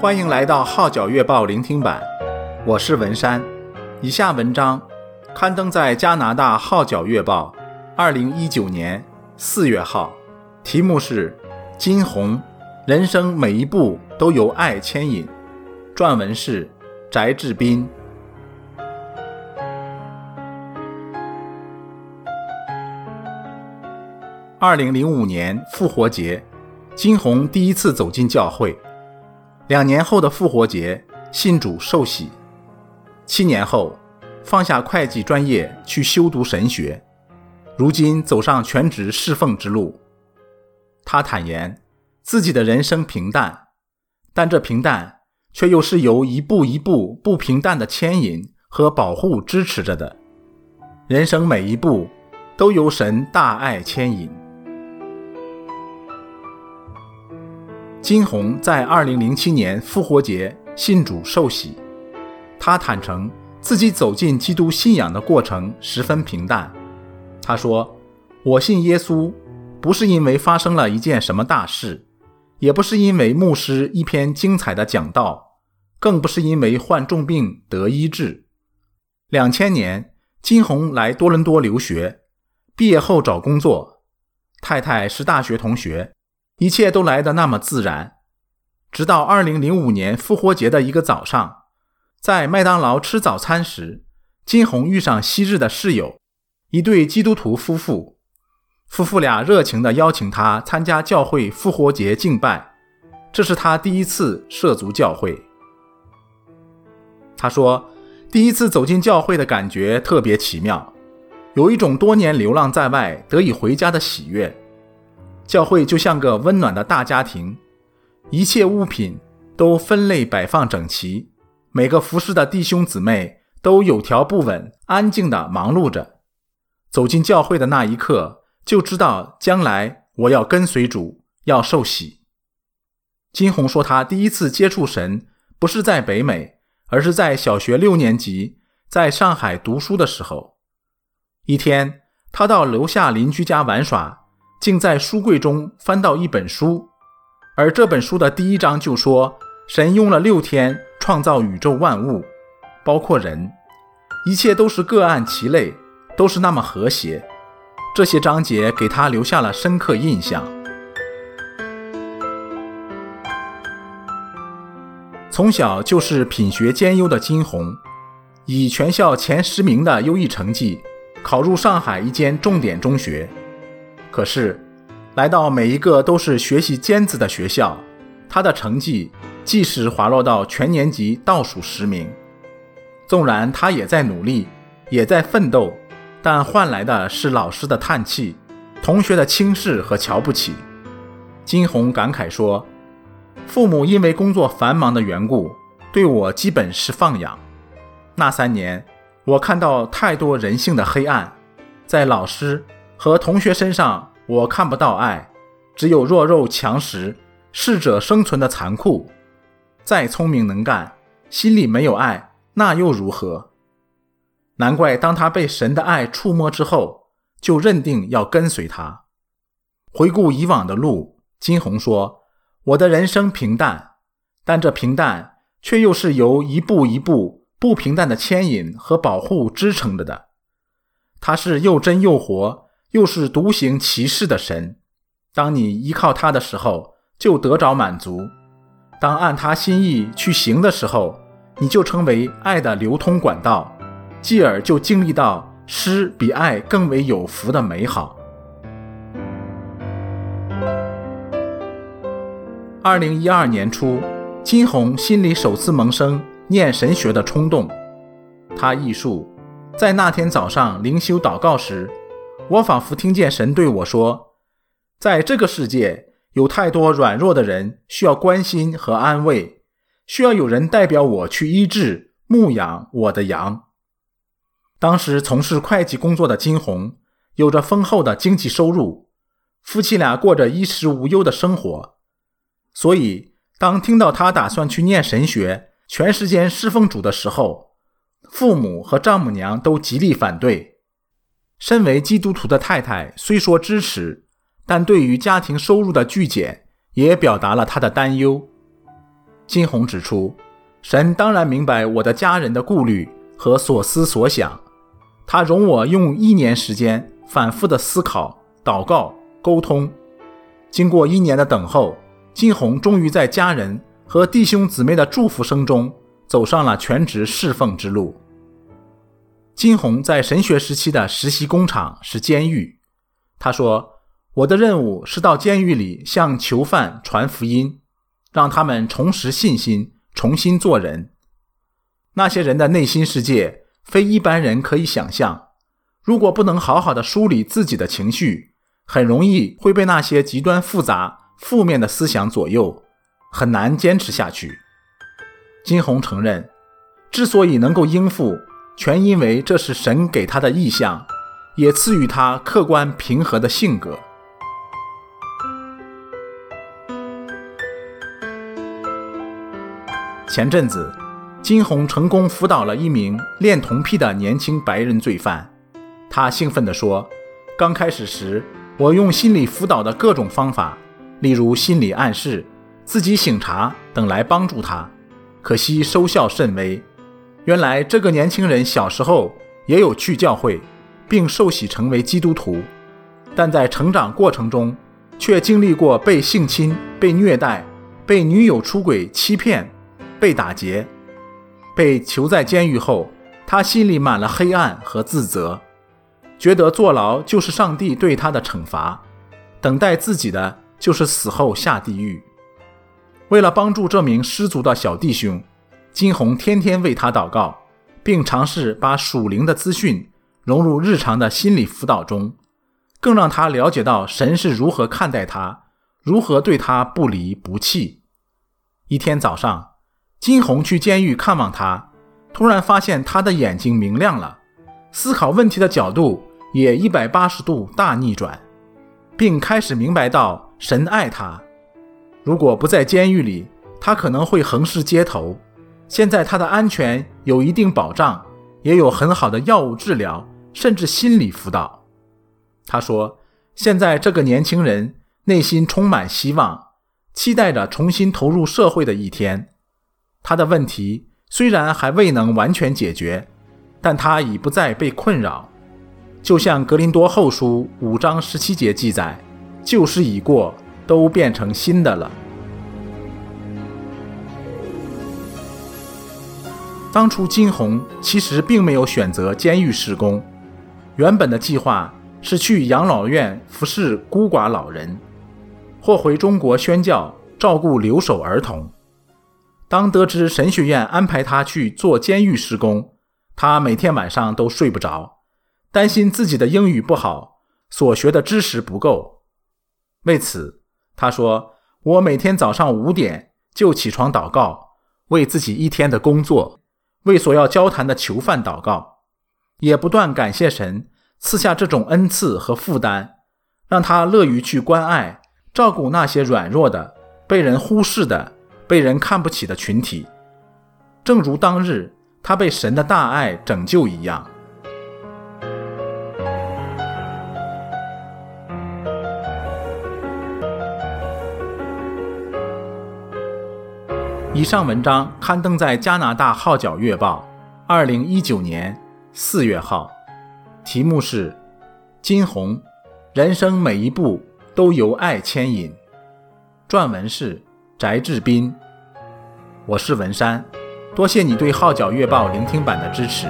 欢迎来到《号角月报》聆听版，我是文山。以下文章刊登在加拿大《号角月报》二零一九年四月号，题目是《金红：人生每一步都由爱牵引》，撰文是翟志斌。二零零五年复活节，金红第一次走进教会。两年后的复活节，信主受洗；七年后，放下会计专业去修读神学。如今走上全职侍奉之路。他坦言，自己的人生平淡，但这平淡却又是由一步一步不平淡的牵引和保护支持着的。人生每一步都由神大爱牵引。金红在2007年复活节信主受洗，他坦诚自己走进基督信仰的过程十分平淡。他说：“我信耶稣，不是因为发生了一件什么大事，也不是因为牧师一篇精彩的讲道，更不是因为患重病得医治。”两千年，金红来多伦多留学，毕业后找工作，太太是大学同学。一切都来得那么自然，直到2005年复活节的一个早上，在麦当劳吃早餐时，金红遇上昔日的室友，一对基督徒夫妇。夫妇俩热情地邀请他参加教会复活节敬拜，这是他第一次涉足教会。他说，第一次走进教会的感觉特别奇妙，有一种多年流浪在外得以回家的喜悦。教会就像个温暖的大家庭，一切物品都分类摆放整齐，每个服侍的弟兄姊妹都有条不紊、安静地忙碌着。走进教会的那一刻，就知道将来我要跟随主，要受洗。金红说，他第一次接触神不是在北美，而是在小学六年级，在上海读书的时候。一天，他到楼下邻居家玩耍。竟在书柜中翻到一本书，而这本书的第一章就说：神用了六天创造宇宙万物，包括人，一切都是各按其类，都是那么和谐。这些章节给他留下了深刻印象。从小就是品学兼优的金红，以全校前十名的优异成绩考入上海一间重点中学。可是，来到每一个都是学习尖子的学校，他的成绩即使滑落到全年级倒数十名。纵然他也在努力，也在奋斗，但换来的是老师的叹气、同学的轻视和瞧不起。金红感慨说：“父母因为工作繁忙的缘故，对我基本是放养。那三年，我看到太多人性的黑暗，在老师。”和同学身上，我看不到爱，只有弱肉强食、适者生存的残酷。再聪明能干，心里没有爱，那又如何？难怪当他被神的爱触摸之后，就认定要跟随他。回顾以往的路，金红说：“我的人生平淡，但这平淡却又是由一步一步不平淡的牵引和保护支撑着的。他是又真又活。”又是独行其事的神，当你依靠他的时候，就得着满足；当按他心意去行的时候，你就成为爱的流通管道，继而就经历到施比爱更为有福的美好。二零一二年初，金红心里首次萌生念神学的冲动。他忆述，在那天早上灵修祷告时。我仿佛听见神对我说：“在这个世界，有太多软弱的人需要关心和安慰，需要有人代表我去医治、牧养我的羊。”当时从事会计工作的金红，有着丰厚的经济收入，夫妻俩过着衣食无忧的生活。所以，当听到他打算去念神学、全时间侍奉主的时候，父母和丈母娘都极力反对。身为基督徒的太太虽说支持，但对于家庭收入的剧减，也表达了她的担忧。金红指出，神当然明白我的家人的顾虑和所思所想，他容我用一年时间反复的思考、祷告、沟通。经过一年的等候，金红终于在家人和弟兄姊妹的祝福声中，走上了全职侍奉之路。金红在神学时期的实习工厂是监狱。他说：“我的任务是到监狱里向囚犯传福音，让他们重拾信心，重新做人。那些人的内心世界非一般人可以想象。如果不能好好的梳理自己的情绪，很容易会被那些极端复杂、负面的思想左右，很难坚持下去。”金红承认，之所以能够应付，全因为这是神给他的意象，也赐予他客观平和的性格。前阵子，金红成功辅导了一名恋童癖的年轻白人罪犯。他兴奋地说：“刚开始时，我用心理辅导的各种方法，例如心理暗示、自己醒察等来帮助他。”可惜收效甚微。原来这个年轻人小时候也有去教会，并受洗成为基督徒，但在成长过程中却经历过被性侵、被虐待、被女友出轨欺骗、被打劫。被囚在监狱后，他心里满了黑暗和自责，觉得坐牢就是上帝对他的惩罚，等待自己的就是死后下地狱。为了帮助这名失足的小弟兄，金红天天为他祷告，并尝试把属灵的资讯融入日常的心理辅导中，更让他了解到神是如何看待他，如何对他不离不弃。一天早上，金红去监狱看望他，突然发现他的眼睛明亮了，思考问题的角度也一百八十度大逆转，并开始明白到神爱他。如果不在监狱里，他可能会横尸街头。现在他的安全有一定保障，也有很好的药物治疗，甚至心理辅导。他说：“现在这个年轻人内心充满希望，期待着重新投入社会的一天。他的问题虽然还未能完全解决，但他已不再被困扰。就像格林多后书五章十七节记载：‘旧事已过。’”都变成新的了。当初金鸿其实并没有选择监狱施工，原本的计划是去养老院服侍孤寡老人，或回中国宣教照顾留守儿童。当得知神学院安排他去做监狱施工，他每天晚上都睡不着，担心自己的英语不好，所学的知识不够。为此，他说：“我每天早上五点就起床祷告，为自己一天的工作，为所要交谈的囚犯祷告，也不断感谢神赐下这种恩赐和负担，让他乐于去关爱、照顾那些软弱的、被人忽视的、被人看不起的群体，正如当日他被神的大爱拯救一样。”以上文章刊登在加拿大《号角月报》二零一九年四月号，题目是《金红：人生每一步都由爱牵引》，撰文是翟志斌。我是文山，多谢你对《号角月报》聆听版的支持。